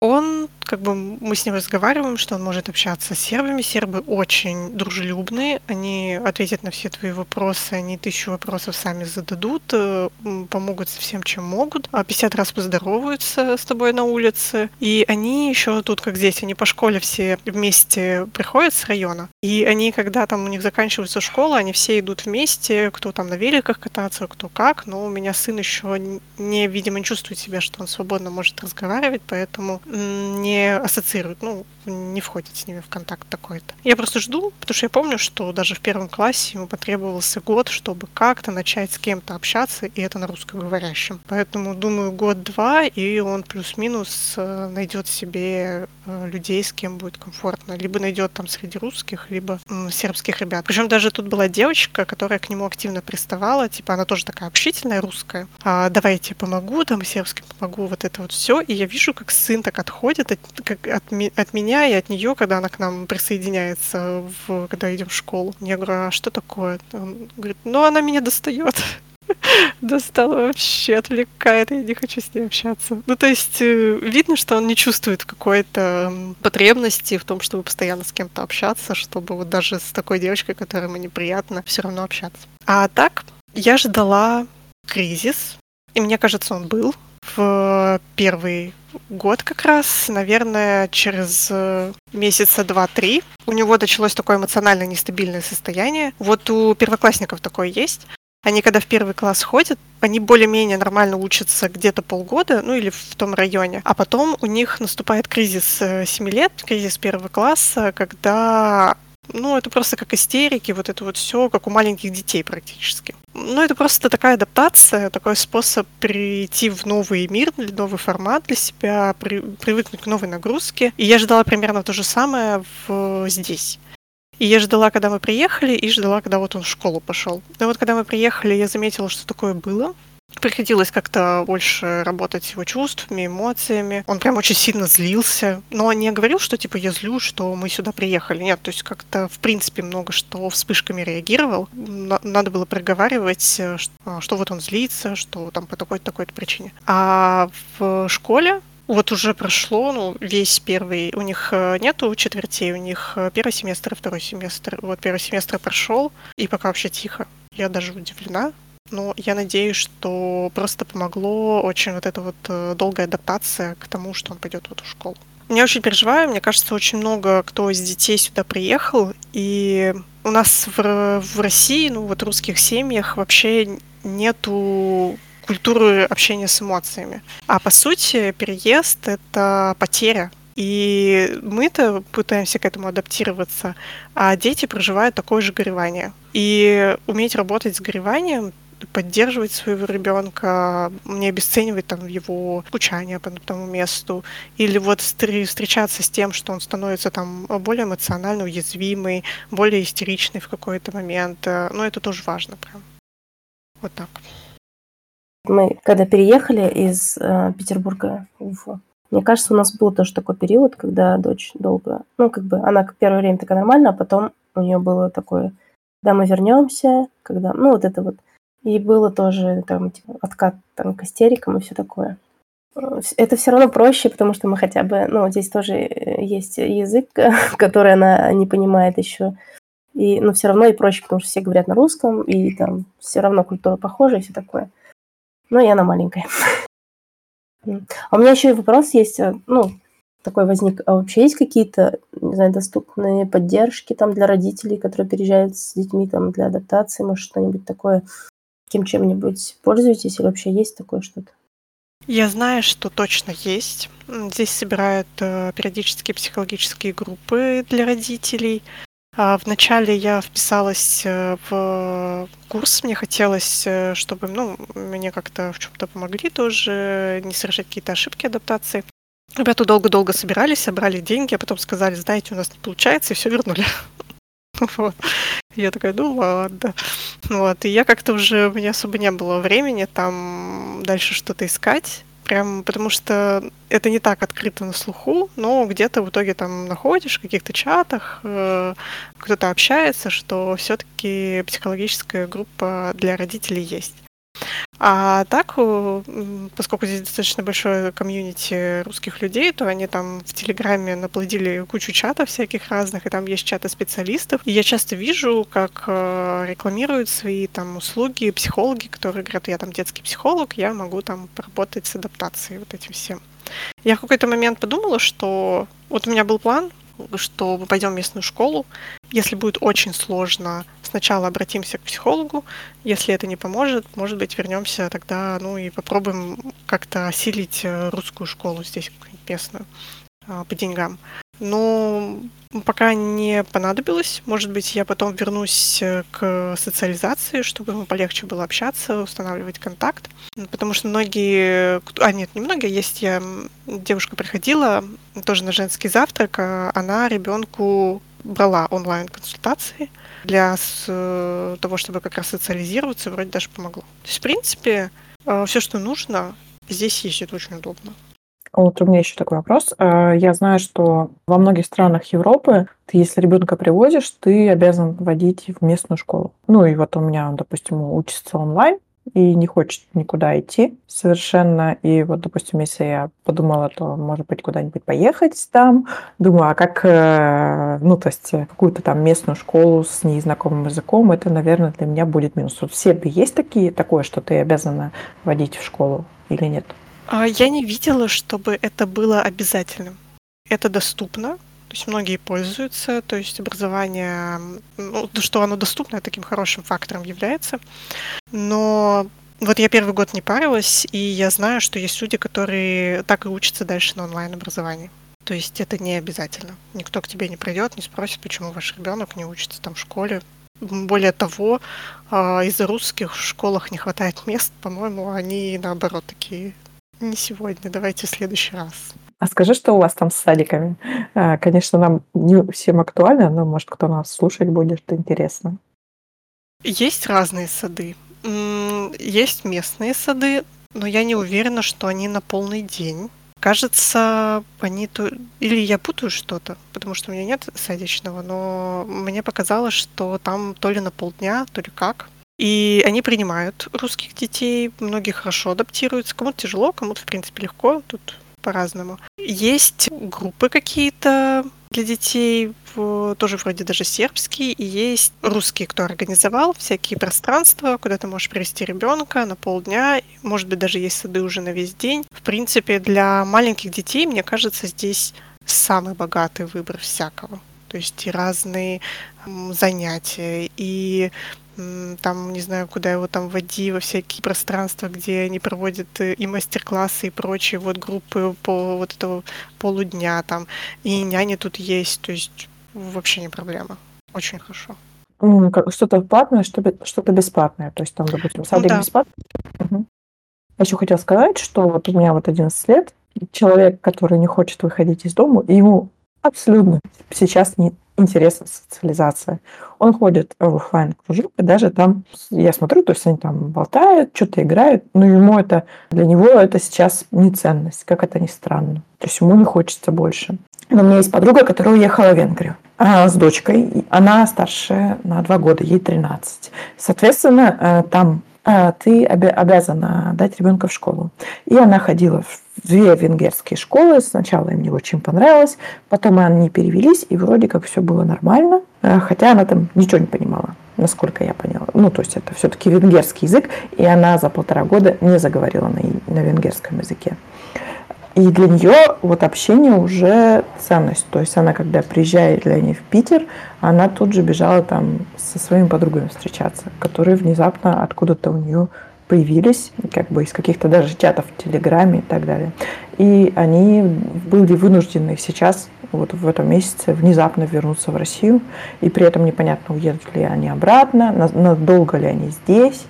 он, как бы мы с ним разговариваем, что он может общаться с сербами. Сербы очень дружелюбные, они ответят на все твои вопросы, они тысячу вопросов сами зададут, э, помогут со всем, чем могут. 50 а раз поздороваются с тобой на улице. И они еще тут, как здесь, они по школе все вместе приходят с района. И они, когда там у них заканчивается школа, они все идут вместе, кто там на великах кататься, кто как. Но у меня сын еще не, видимо, не чувствует себя, что он свободно может разговаривать, поэтому не ассоциируют, ну, не входит с ними в контакт такой-то. Я просто жду, потому что я помню, что даже в первом классе ему потребовался год, чтобы как-то начать с кем-то общаться, и это на русскоговорящем. Поэтому, думаю, год-два, и он плюс-минус э, найдет себе э, людей, с кем будет комфортно. Либо найдет там среди русских, либо сербских ребят. Причем даже тут была девочка, которая к нему активно приставала, типа она тоже такая общительная, русская. А, давай я тебе помогу, там сербский помогу, вот это вот все. И я вижу, как сын так отходит от, как от, от меня и от нее, когда она к нам присоединяется, в, когда идем в школу. Я говорю, а что такое? Он говорит, ну она меня достает. Достала вообще, отвлекает, я не хочу с ней общаться. Ну, то есть, э, видно, что он не чувствует какой-то потребности в том, чтобы постоянно с кем-то общаться, чтобы вот даже с такой девочкой, которой ему неприятно, все равно общаться. А так, я ждала кризис, и мне кажется, он был в первый год как раз, наверное, через э, месяца два-три. У него началось такое эмоционально нестабильное состояние. Вот у первоклассников такое есть. Они когда в первый класс ходят, они более-менее нормально учатся где-то полгода, ну или в том районе. А потом у них наступает кризис 7 э, лет, кризис первого класса, когда ну, это просто как истерики, вот это вот все, как у маленьких детей практически. Ну, это просто такая адаптация, такой способ прийти в новый мир, новый формат для себя, при, привыкнуть к новой нагрузке. И я ждала примерно то же самое в, здесь. И я ждала, когда мы приехали, и ждала, когда вот он в школу пошел. И вот когда мы приехали, я заметила, что такое было. Приходилось как-то больше работать с его чувствами, эмоциями. Он прям очень сильно злился. Но не говорил, что типа я злю, что мы сюда приехали. Нет, то есть как-то в принципе много что вспышками реагировал. Надо было проговаривать, э, что, что вот он злится, что там по такой-то такой-то причине. А в школе вот уже прошло, ну, весь первый, у них э, нету четвертей, у них э, первый семестр и второй семестр. Вот первый семестр прошел, и пока вообще тихо. Я даже удивлена, но я надеюсь, что просто помогло очень вот эта вот э, долгая адаптация к тому, что он пойдет в эту школу. Я очень переживаю, мне кажется, очень много кто из детей сюда приехал, и у нас в, в России, ну вот в русских семьях вообще нету культуры общения с эмоциями. А по сути переезд — это потеря и мы-то пытаемся к этому адаптироваться, а дети проживают такое же горевание. И уметь работать с гореванием поддерживать своего ребенка, не обесценивать там его скучание по тому месту, или вот встречаться с тем, что он становится там более эмоционально уязвимый, более истеричный в какой-то момент. Ну, это тоже важно прям. Вот так. Мы когда переехали из э, Петербурга в Уфу, мне кажется, у нас был тоже такой период, когда дочь долго, ну, как бы она первое время такая нормально, а потом у нее было такое, когда мы вернемся, когда, ну, вот это вот и было тоже там типа, откат там, к истерикам и все такое. Это все равно проще, потому что мы хотя бы, ну, здесь тоже э, есть язык, который она не понимает еще. И, ну, все равно и проще, потому что все говорят на русском, и там все равно культура похожа и все такое. Но я она маленькая. А у меня еще и вопрос есть, э, ну, такой возник. А вообще есть какие-то, не знаю, доступные поддержки там для родителей, которые переезжают с детьми там для адаптации, может, что-нибудь такое? Кем чем-нибудь пользуетесь или вообще есть такое что-то? Я знаю, что точно есть. Здесь собирают э, периодически психологические группы для родителей. А вначале я вписалась э, в курс, мне хотелось, э, чтобы ну, мне как-то в чем-то помогли тоже, не совершать какие-то ошибки адаптации. Ребята долго-долго собирались, собрали деньги, а потом сказали, знаете, у нас не получается, и все вернули. Вот. Я такая, ну ладно. Вот, и я как-то уже, у меня особо не было времени там дальше что-то искать. Прям потому что это не так открыто на слуху, но где-то в итоге там находишь в каких-то чатах, э, кто-то общается, что все-таки психологическая группа для родителей есть. А так, поскольку здесь достаточно большое комьюнити русских людей, то они там в Телеграме наплодили кучу чатов всяких разных, и там есть чаты специалистов. И я часто вижу, как э, рекламируют свои там услуги психологи, которые говорят, я там детский психолог, я могу там поработать с адаптацией вот этим всем. Я в какой-то момент подумала, что вот у меня был план что мы пойдем в местную школу. Если будет очень сложно, сначала обратимся к психологу. Если это не поможет, может быть, вернемся тогда, ну и попробуем как-то осилить э, русскую школу здесь местную а, по деньгам. Но пока не понадобилось. Может быть, я потом вернусь э, к социализации, чтобы ему полегче было общаться, устанавливать контакт. Потому что многие... А, нет, не многие. Есть я... Девушка приходила тоже на женский завтрак. А она ребенку брала онлайн-консультации для э, того, чтобы как раз социализироваться, вроде даже помогло. То есть, в принципе, э, все, что нужно, здесь есть, это очень удобно. Вот у меня еще такой вопрос. Э, я знаю, что во многих странах Европы ты, если ребенка привозишь, ты обязан водить в местную школу. Ну и вот у меня, допустим, учится онлайн, и не хочет никуда идти совершенно. И вот, допустим, если я подумала, то, может быть, куда-нибудь поехать там. Думаю, а как, э, ну, то есть какую-то там местную школу с незнакомым языком, это, наверное, для меня будет минус. Вот все бы есть такие, такое, что ты обязана водить в школу или нет? А, я не видела, чтобы это было обязательным. Это доступно, то есть многие пользуются, то есть образование, ну, что оно доступно, таким хорошим фактором является. Но вот я первый год не парилась, и я знаю, что есть люди, которые так и учатся дальше на онлайн-образовании. То есть это не обязательно. Никто к тебе не придет, не спросит, почему ваш ребенок не учится там в школе. Более того, а, из-за русских в школах не хватает мест, по-моему, они наоборот такие не сегодня, давайте в следующий раз. А скажи, что у вас там с садиками? А, конечно, нам не всем актуально, но, может, кто нас слушать будет, это интересно. Есть разные сады. Есть местные сады, но я не уверена, что они на полный день. Кажется, они то... Или я путаю что-то, потому что у меня нет садичного, но мне показалось, что там то ли на полдня, то ли как. И они принимают русских детей, многие хорошо адаптируются, кому-то тяжело, кому-то, в принципе, легко, тут по-разному. Есть группы какие-то для детей, тоже вроде даже сербские, и есть русские, кто организовал всякие пространства, куда ты можешь привести ребенка на полдня, может быть, даже есть сады уже на весь день. В принципе, для маленьких детей, мне кажется, здесь самый богатый выбор всякого. То есть и разные занятия, и там, не знаю, куда его там води, во всякие пространства, где они проводят э, и мастер-классы, и прочие вот группы по вот этого полудня там. И няни тут есть, то есть вообще не проблема. Очень хорошо. Ну, что-то платное, что-то бесплатное. То есть там, допустим, садик ну, да. бесплатный. Угу. Еще хотела сказать, что вот у меня вот 11 лет, человек, который не хочет выходить из дома, ему абсолютно сейчас не интересна социализация. Он ходит в офлайн кружок, и даже там, я смотрю, то есть они там болтают, что-то играют, но ему это, для него это сейчас не ценность, как это ни странно. То есть ему не хочется больше. Но у меня есть подруга, которая уехала в Венгрию с дочкой. Она старше на два года, ей 13. Соответственно, э, там ты обязана дать ребенка в школу. И она ходила в две венгерские школы. Сначала им не очень понравилось, потом они перевелись, и вроде как все было нормально, э, хотя она там ничего не понимала насколько я поняла. Ну, то есть это все-таки венгерский язык, и она за полтора года не заговорила на, на венгерском языке. И для нее вот общение уже ценность. То есть она, когда приезжает для нее в Питер, она тут же бежала там со своими подругами встречаться, которые внезапно откуда-то у нее появились, как бы из каких-то даже чатов в Телеграме и так далее. И они были вынуждены сейчас, вот в этом месяце, внезапно вернуться в Россию. И при этом непонятно, уедут ли они обратно, надолго ли они здесь.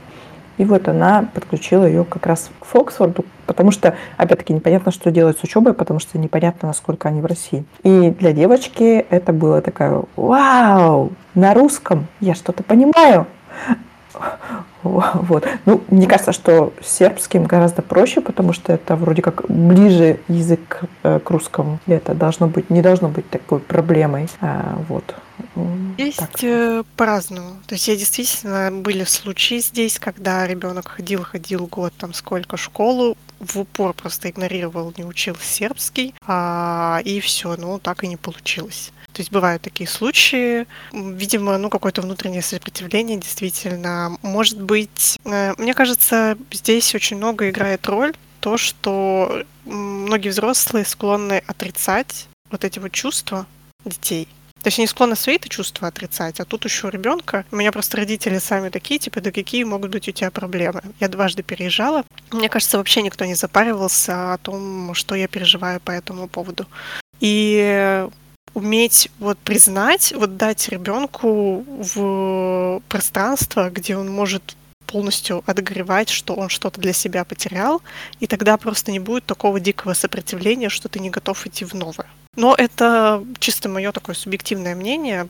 И вот она подключила ее как раз к Фоксфорду, потому что, опять-таки, непонятно, что делать с учебой, потому что непонятно, насколько они в России. И для девочки это было такое, вау, на русском я что-то понимаю. Вот. Ну, мне кажется, что сербским гораздо проще, потому что это вроде как ближе язык э, к русскому. И это должно быть, не должно быть такой проблемой. А, вот. Есть так. Э, по-разному. То есть я действительно были случаи здесь, когда ребенок ходил, ходил год там сколько школу, в упор просто игнорировал, не учил сербский, а, и все, ну так и не получилось. То есть бывают такие случаи. Видимо, ну, какое-то внутреннее сопротивление действительно. Может быть, э, мне кажется, здесь очень много играет роль то, что многие взрослые склонны отрицать вот эти вот чувства детей. То есть они склонны свои-то чувства отрицать, а тут еще у ребенка. У меня просто родители сами такие, типа, да какие могут быть у тебя проблемы? Я дважды переезжала. Мне кажется, вообще никто не запаривался о том, что я переживаю по этому поводу. И уметь вот признать, вот дать ребенку в пространство, где он может полностью отогревать, что он что-то для себя потерял, и тогда просто не будет такого дикого сопротивления, что ты не готов идти в новое. Но это чисто мое такое субъективное мнение.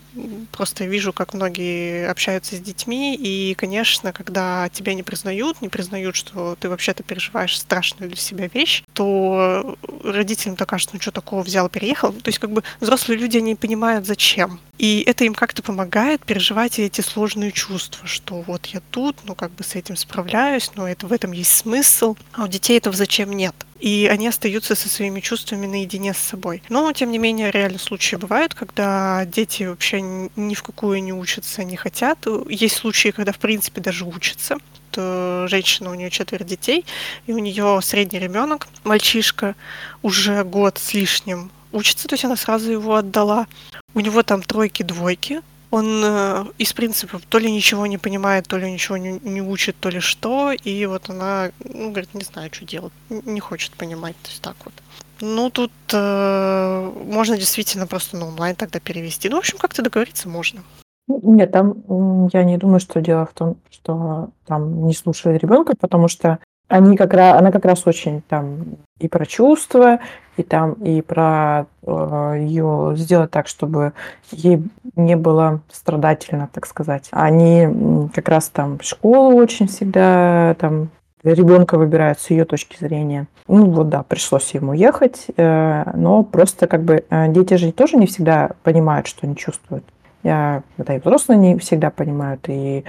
Просто вижу, как многие общаются с детьми, и, конечно, когда тебя не признают, не признают, что ты вообще-то переживаешь страшную для себя вещь, то родителям-то кажется, ну что такого взял, переехал. То есть как бы взрослые люди, они понимают, зачем. И это им как-то помогает переживать эти сложные чувства, что вот я тут, ну как бы с этим справляюсь, но это в этом есть смысл. А у детей этого зачем нет и они остаются со своими чувствами наедине с собой. Но, тем не менее, реально случаи бывают, когда дети вообще ни в какую не учатся, не хотят. Есть случаи, когда, в принципе, даже учатся. Женщина, у нее четверо детей, и у нее средний ребенок, мальчишка, уже год с лишним учится, то есть она сразу его отдала. У него там тройки-двойки, он э, из принципов то ли ничего не понимает, то ли ничего не, не учит, то ли что, и вот она, ну, говорит, не знаю, что делать, не хочет понимать, то есть так вот. Ну, тут э, можно действительно просто на онлайн тогда перевести. Ну, в общем, как-то договориться можно. Нет, там я не думаю, что дело в том, что там не слушали ребенка, потому что они как раз, она как раз очень там и про чувства, и там и про э, ее сделать так, чтобы ей не было страдательно, так сказать. Они как раз там школу очень всегда там ребенка выбирают с ее точки зрения. Ну вот да, пришлось ему ехать, э, но просто как бы э, дети же тоже не всегда понимают, что они чувствуют. Я, да, и взрослые не всегда понимают, и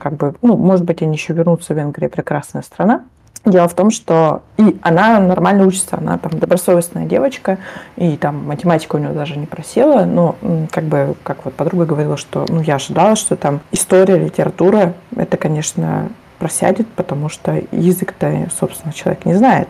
как бы, ну, может быть, они еще вернутся в Венгрию, прекрасная страна, Дело в том, что и она нормально учится, она там добросовестная девочка, и там математика у нее даже не просела, но как бы, как вот подруга говорила, что ну я ожидала, что там история, литература, это, конечно, просядет, потому что язык-то, собственно, человек не знает.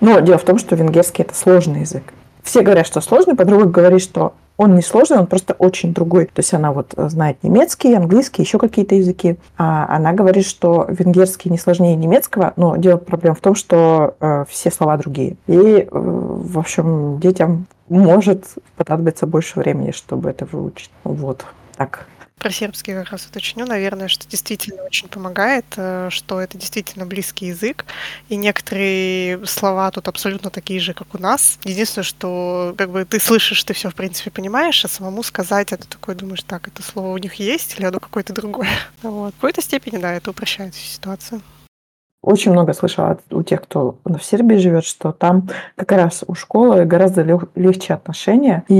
Но дело в том, что венгерский это сложный язык. Все говорят, что сложный, подруга говорит, что он не сложный, он просто очень другой. То есть она вот знает немецкий, английский, еще какие-то языки. А она говорит, что венгерский не сложнее немецкого, но дело проблема в том, что э, все слова другие. И, э, в общем, детям может понадобиться больше времени, чтобы это выучить. Вот так. Про сербский как раз уточню, наверное, что действительно очень помогает, э, что это действительно близкий язык, и некоторые слова тут абсолютно такие же, как у нас. Единственное, что как бы ты слышишь, ты все в принципе понимаешь, а самому сказать, это такой думаешь, так, это слово у них есть или оно какое-то другое. Вот. В какой-то степени, да, это упрощает всю ситуацию. Очень много слышала у тех, кто в Сербии живет, что там как раз у школы гораздо легче отношения. И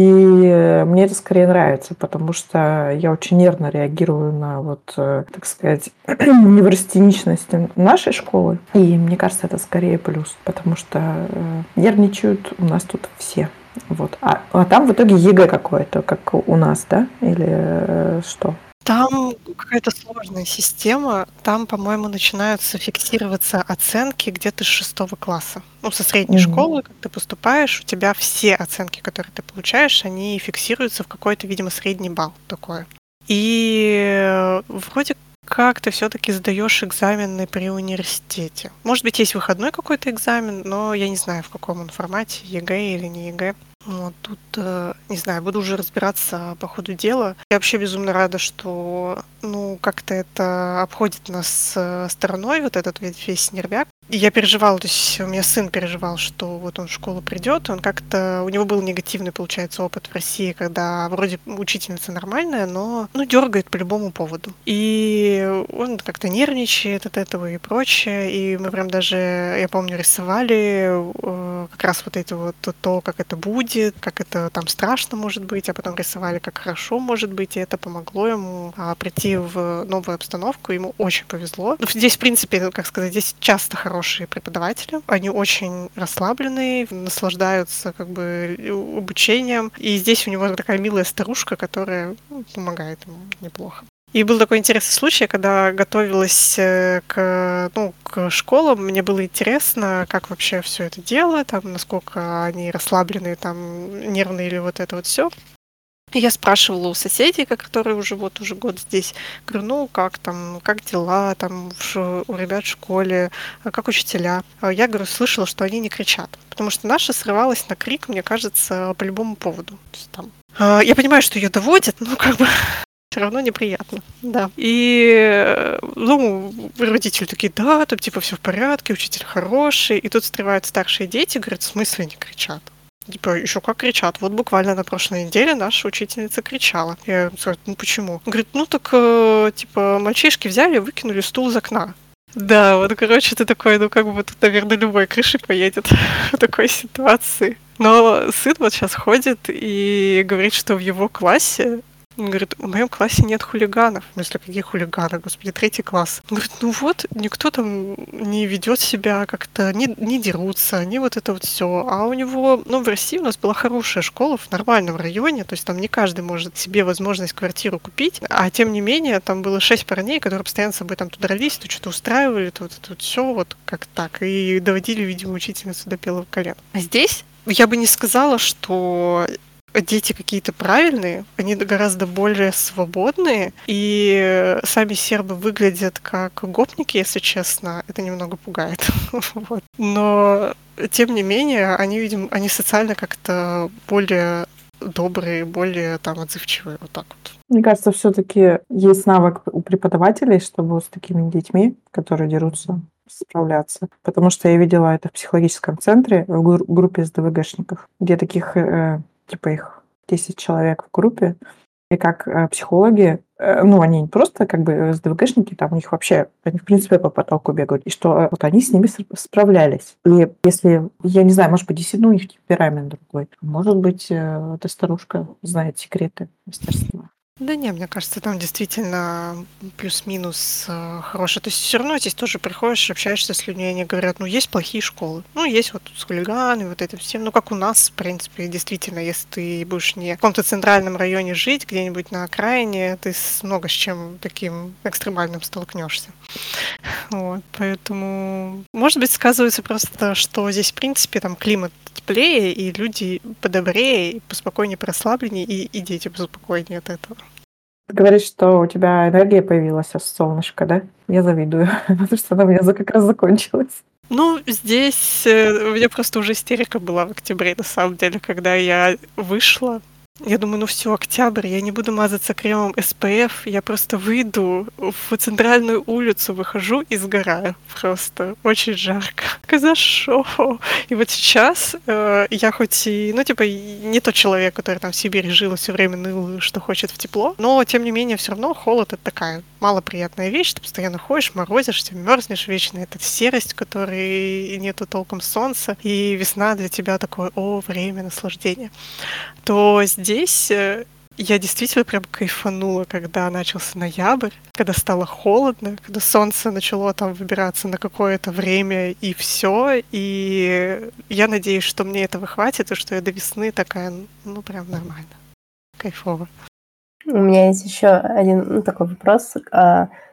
мне это скорее нравится, потому что я очень нервно реагирую на вот, э, так сказать, неврастеничность нашей школы. И мне кажется, это скорее плюс, потому что э, нервничают у нас тут все. Вот. А, а там в итоге ЕГЭ какое-то, как у нас, да? Или э, что? Там какая-то сложная система. Там, по-моему, начинаются фиксироваться оценки где-то с шестого класса. Ну, со средней mm-hmm. школы, как ты поступаешь, у тебя все оценки, которые ты получаешь, они фиксируются в какой-то, видимо, средний балл такой. И вроде как ты все-таки сдаешь экзамены при университете. Может быть, есть выходной какой-то экзамен, но я не знаю, в каком он формате, ЕГЭ или не ЕГЭ. Вот тут, э, не знаю, буду уже разбираться по ходу дела. Я вообще безумно рада, что, ну, как-то это обходит нас э, стороной, вот этот весь нервяк. Я переживала, то есть у меня сын переживал, что вот он в школу придет, он как-то, у него был негативный, получается, опыт в России, когда вроде учительница нормальная, но, ну, дергает по любому поводу. И он как-то нервничает от этого и прочее, и мы прям даже, я помню, рисовали э, как раз вот это вот то, как это будет, как это там страшно может быть, а потом рисовали, как хорошо может быть, и это помогло ему а, прийти в новую обстановку, ему очень повезло. Здесь, в принципе, как сказать, здесь часто хорошо хорошие преподаватели. Они очень расслабленные, наслаждаются как бы обучением. И здесь у него такая милая старушка, которая ну, помогает ему неплохо. И был такой интересный случай, когда готовилась э, к, ну, к школам, мне было интересно, как вообще все это дело, там, насколько они расслабленные, там, нервные или вот это вот все. Я спрашивала у соседей, которые уже вот уже год здесь, говорю, ну как там, как дела там у ребят в школе, а как учителя. А я говорю, слышала, что они не кричат, потому что наша срывалась на крик, мне кажется, по любому поводу. Там, а, я понимаю, что ее доводят, но как бы все равно неприятно, да. И, ну, родители такие, да, там типа все в порядке, учитель хороший, и тут встревают старшие дети, говорят, в смысле не кричат? Типа, еще как кричат. Вот буквально на прошлой неделе наша учительница кричала. Я говорю, ну почему? говорит, ну так, э, типа, мальчишки взяли и выкинули стул из окна. Да, вот, короче, ты такой, ну как бы тут, наверное, любой крышей поедет в такой ситуации. Но сын вот сейчас ходит и говорит, что в его классе он говорит, в моем классе нет хулиганов. В смысле, какие хулиганы, господи, третий класс. Он говорит, ну вот, никто там не ведет себя как-то, не, не дерутся, не вот это вот все. А у него, ну, в России у нас была хорошая школа в нормальном районе, то есть там не каждый может себе возможность квартиру купить, а тем не менее там было шесть парней, которые постоянно с собой там туда дрались, то что-то устраивали, то вот это вот все вот как так, и доводили, видимо, учительницу до белого колена. А здесь я бы не сказала, что дети какие-то правильные, они гораздо более свободные, и сами сербы выглядят как гопники, если честно. Это немного пугает. вот. Но, тем не менее, они, видимо, они социально как-то более добрые, более там отзывчивые, вот так вот. Мне кажется, все-таки есть навык у преподавателей, чтобы с такими детьми, которые дерутся, справляться. Потому что я видела это в психологическом центре в группе СДВГшников, где таких э, типа их 10 человек в группе, и как э, психологи, э, ну, они не просто как бы СДВГшники, там у них вообще, они в принципе по потолку бегают, и что э, вот они с ними справлялись. И если, я не знаю, может быть, действительно у них темперамент другой, может быть, эта старушка знает секреты мастерства. Да не, мне кажется, там действительно плюс-минус э, хорошее. То есть все равно здесь тоже приходишь, общаешься с людьми, они говорят, ну, есть плохие школы. Ну, есть вот с хулиганами, вот этим всем. Ну, как у нас, в принципе, действительно, если ты будешь не в каком-то центральном районе жить, где-нибудь на окраине, ты с много с чем таким экстремальным столкнешься. Вот, поэтому, может быть, сказывается просто, что здесь, в принципе, там климат теплее, и люди подобрее, поспокойнее, расслабленнее, и, и дети поспокойнее от этого. Ты говоришь, что у тебя энергия появилась от солнышка, да? Я завидую, потому что она у меня как раз закончилась. Ну, здесь э, у меня просто уже истерика была в октябре, на самом деле, когда я вышла я думаю, ну все, октябрь, я не буду мазаться кремом SPF, я просто выйду в центральную улицу, выхожу и сгораю. Просто очень жарко. За шо? И вот сейчас э, я хоть и, ну типа, не тот человек, который там в Сибири жил и все время ныл, что хочет в тепло, но тем не менее все равно холод это такая малоприятная вещь, ты постоянно ходишь, морозишься, мерзнешь вечно, это серость, которой нету толком солнца, и весна для тебя такое, о, время наслаждения. То здесь э, я действительно прям кайфанула, когда начался ноябрь, когда стало холодно, когда солнце начало там выбираться на какое-то время и все. И я надеюсь, что мне этого хватит, и что я до весны такая, ну, прям нормально. Кайфово. У меня есть еще один ну, такой вопрос.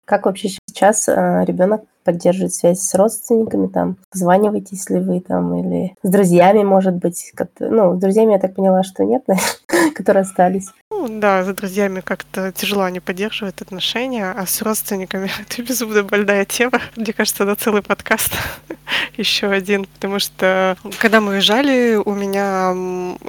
Как вообще сейчас а, ребенок поддерживает связь с родственниками, там, позваниваетесь ли вы там, или с друзьями, может быть, ну, с друзьями я так поняла, что нет, которые остались. Ну, да, с друзьями как-то тяжело они поддерживают отношения, а с родственниками это безумно больная тема. Мне кажется, на целый подкаст. еще один, потому что когда мы уезжали, у меня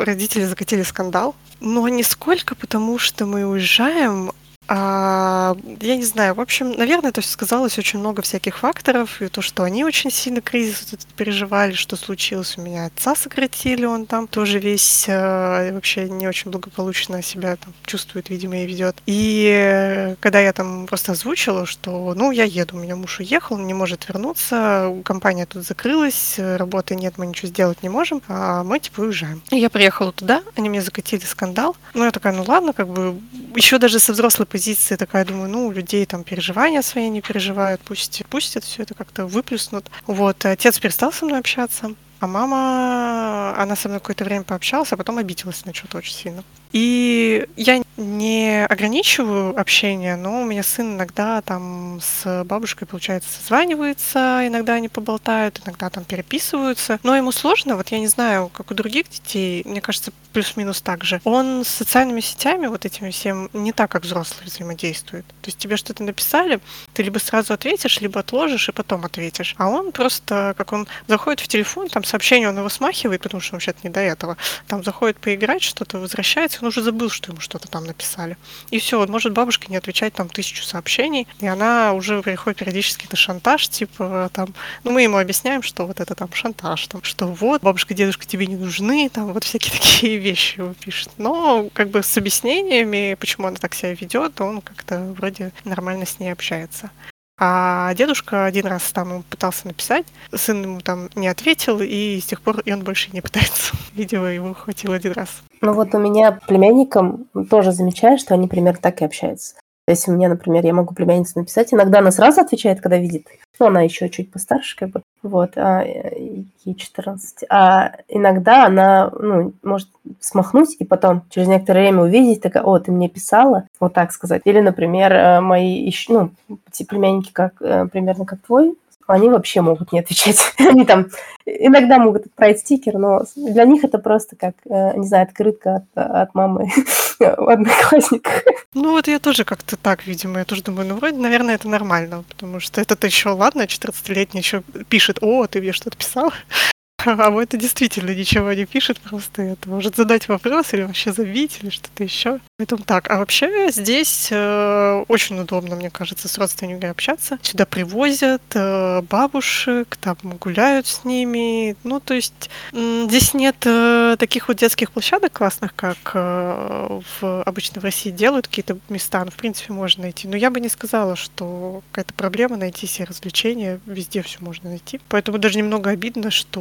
родители закатили скандал. Но сколько, потому что мы уезжаем, а, я не знаю, в общем, наверное, это все сказалось очень много всяких факторов, и то, что они очень сильно кризис этот переживали, что случилось у меня, отца сократили, он там тоже весь э, вообще не очень благополучно себя там чувствует, видимо, и ведет. И когда я там просто озвучила, что, ну, я еду, у меня муж уехал, он не может вернуться, компания тут закрылась, работы нет, мы ничего сделать не можем, а мы, типа, уезжаем. И я приехала туда, они мне закатили скандал, ну, я такая, ну, ладно, как бы, еще даже со взрослой позиции позиция такая, думаю, ну, у людей там переживания свои не переживают, пусть, пусть это все это как-то выплеснут. Вот, отец перестал со мной общаться, а мама, она со мной какое-то время пообщалась, а потом обиделась на что-то очень сильно. И я не ограничиваю общение, но у меня сын иногда там с бабушкой, получается, созванивается, иногда они поболтают, иногда там переписываются. Но ему сложно, вот я не знаю, как у других детей, мне кажется, плюс-минус так же. Он с социальными сетями, вот этими всем, не так, как взрослые взаимодействует. То есть тебе что-то написали, ты либо сразу ответишь, либо отложишь и потом ответишь. А он просто, как он заходит в телефон, там сообщение он его смахивает, потому что он вообще-то не до этого. Там заходит поиграть, что-то возвращается, он уже забыл, что ему что-то там написали. И все, он может бабушке не отвечать там тысячу сообщений, и она уже приходит периодически на шантаж, типа там, ну мы ему объясняем, что вот это там шантаж, там, что вот, бабушка, дедушка тебе не нужны, там вот всякие такие вещи его пишет. Но как бы с объяснениями, почему она так себя ведет, он как-то вроде нормально с ней общается. А дедушка один раз там пытался написать, сын ему там не ответил, и с тех пор и он больше не пытается. Видео его хватило один раз. Ну вот у меня племянникам тоже замечаю, что они примерно так и общаются. Если мне, например, я могу племяннице написать, иногда она сразу отвечает, когда видит. Ну, она еще чуть постарше, как бы. Вот, а ей 14. А иногда она, ну, может смахнуть и потом через некоторое время увидеть, такая, о, ты мне писала, вот так сказать. Или, например, э, мои, ну, племянники как, э, примерно как твой, они вообще могут не отвечать. Они там иногда могут отправить стикер, но для них это просто как, э, не знаю, открытка от, от мамы в одноклассниках. Ну вот я тоже как-то так, видимо, я тоже думаю, ну вроде, наверное, это нормально, потому что это-то еще, ладно, 14-летний еще пишет, о, ты мне что-то писал, а вот это действительно ничего не пишет, просто это может задать вопрос или вообще забить или что-то еще. Поэтому так. А вообще здесь э, очень удобно, мне кажется, с родственниками общаться. Сюда привозят э, бабушек, там гуляют с ними. Ну, то есть э, здесь нет э, таких вот детских площадок классных, как э, в, обычно в России делают какие-то места. Ну, в принципе, можно найти. Но я бы не сказала, что какая-то проблема найти себе развлечения. Везде все можно найти. Поэтому даже немного обидно, что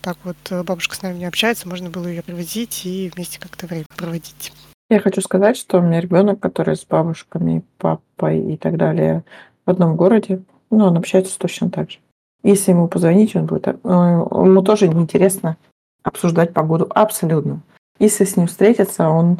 так вот бабушка с нами не общается, можно было ее привозить и вместе как-то время проводить. Я хочу сказать, что у меня ребенок, который с бабушками, папой и так далее в одном городе, ну, он общается точно так же. Если ему позвонить, он будет... Э, ему тоже неинтересно обсуждать погоду абсолютно. Если с ним встретиться, он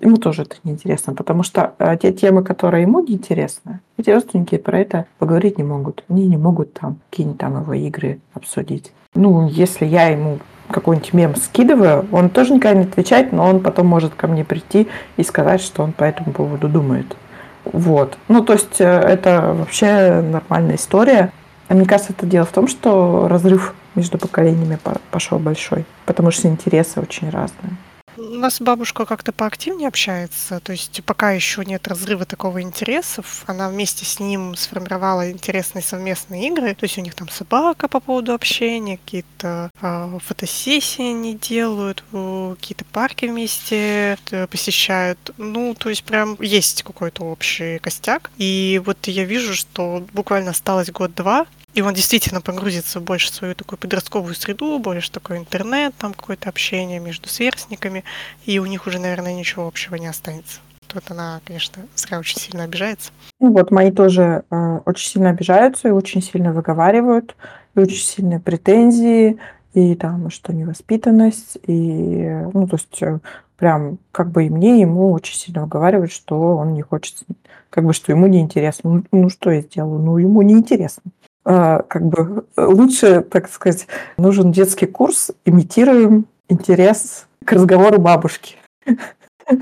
ему тоже это неинтересно, потому что э, те темы, которые ему неинтересны, эти родственники про это поговорить не могут. Они не могут там какие-нибудь там его игры обсудить. Ну, если я ему какой-нибудь мем скидываю, он тоже никогда не отвечает, но он потом может ко мне прийти и сказать, что он по этому поводу думает. Вот. Ну, то есть э, это вообще нормальная история. А мне кажется, это дело в том, что разрыв между поколениями пошел большой, потому что интересы очень разные. У нас бабушка как-то поактивнее общается, то есть пока еще нет разрыва такого интересов, она вместе с ним сформировала интересные совместные игры, то есть у них там собака по поводу общения, какие-то э, фотосессии они делают, какие-то парки вместе э, посещают, ну, то есть прям есть какой-то общий костяк, и вот я вижу, что буквально осталось год-два, и он действительно погрузится больше в свою такую подростковую среду, больше такой интернет, там какое-то общение между сверстниками, и у них уже, наверное, ничего общего не останется. Тут она, конечно, зря очень сильно обижается. Ну вот, мои тоже э, очень сильно обижаются и очень сильно выговаривают, и очень сильные претензии, и там, что невоспитанность, и, ну, то есть, э, прям, как бы и мне, ему очень сильно выговаривают, что он не хочет, как бы, что ему неинтересно. Ну, ну что я сделаю? Ну, ему неинтересно. А, как бы лучше, так сказать, нужен детский курс, имитируем интерес к разговору бабушки.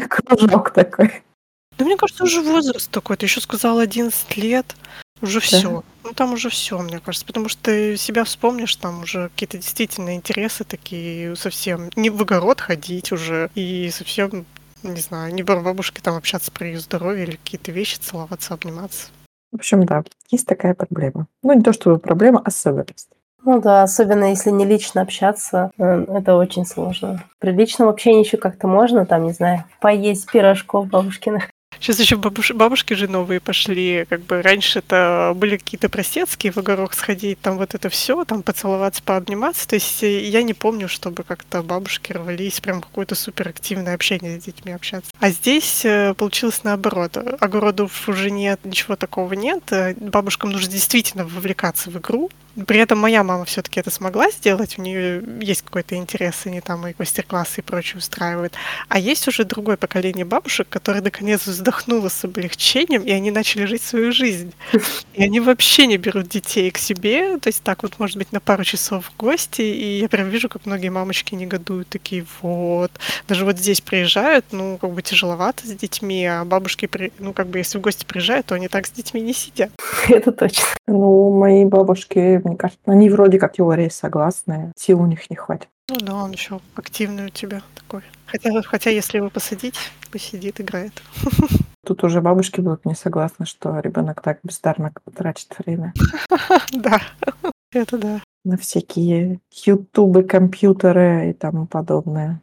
Кружок такой. Да мне кажется, уже возраст такой. Ты еще сказала 11 лет. Уже все. Ну там уже все, мне кажется. Потому что ты себя вспомнишь, там уже какие-то действительно интересы такие совсем. Не в огород ходить уже. И совсем, не знаю, не бабушки там общаться про ее здоровье или какие-то вещи, целоваться, обниматься. В общем, да, есть такая проблема. Ну, не то чтобы проблема, а особенность. Ну да, особенно если не лично общаться, э, это очень сложно. При личном общении еще как-то можно, там, не знаю, поесть пирожков бабушкиных. Сейчас еще бабуш... бабушки же новые пошли. Как бы раньше это были какие-то простецкие в огород сходить, там вот это все, там поцеловаться, пообниматься. То есть э, я не помню, чтобы как-то бабушки рвались прям какое-то суперактивное общение с детьми общаться. А здесь э, получилось наоборот. Огородов уже нет, ничего такого нет. Э, бабушкам нужно действительно вовлекаться в игру, при этом моя мама все-таки это смогла сделать, у нее есть какой-то интерес, они там и мастер-классы и прочее устраивают. А есть уже другое поколение бабушек, которые наконец вздохнуло с облегчением, и они начали жить свою жизнь. И они вообще не берут детей к себе, то есть так вот, может быть, на пару часов в гости, и я прям вижу, как многие мамочки негодуют, такие, вот. Даже вот здесь приезжают, ну, как бы тяжеловато с детьми, а бабушки, ну, как бы, если в гости приезжают, то они так с детьми не сидят. Это точно. Ну, мои бабушки мне кажется, они вроде как теории согласны, сил у них не хватит. Ну да, он еще активный у тебя такой. Хотя, хотя если его посадить, посидит, играет. Тут уже бабушки будут не согласны, что ребенок так бездарно тратит время. Да, это да. На всякие ютубы, компьютеры и тому подобное.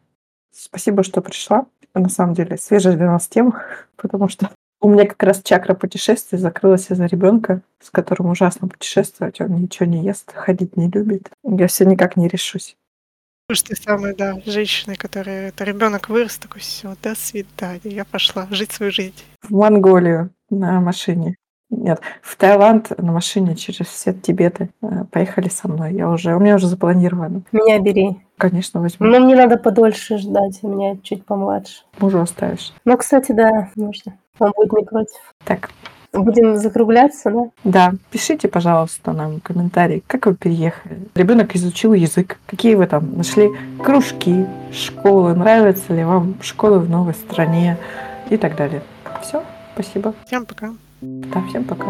Спасибо, что пришла. На самом деле, свежая для нас тема, потому что у меня как раз чакра путешествий закрылась из-за ребенка, с которым ужасно путешествовать. Он ничего не ест, ходить не любит. Я все никак не решусь. Уж ты самая, да, женщина, которая... Это ребенок вырос, такой, все, до свидания, я пошла жить свою жизнь. В Монголию на машине. Нет, в Таиланд на машине через все Тибеты. Э, поехали со мной. Я уже, у меня уже запланировано. Меня бери. Конечно, возьму. Но мне надо подольше ждать, у меня чуть помладше. Мужа оставишь. Ну, кстати, да, можно. Он будет не против. Так. Будем закругляться, да? Да. Пишите, пожалуйста, нам комментарии, как вы переехали. Ребенок изучил язык. Какие вы там нашли кружки, школы, нравятся ли вам школы в новой стране и так далее. Все. Спасибо. Всем пока. Да, всем пока.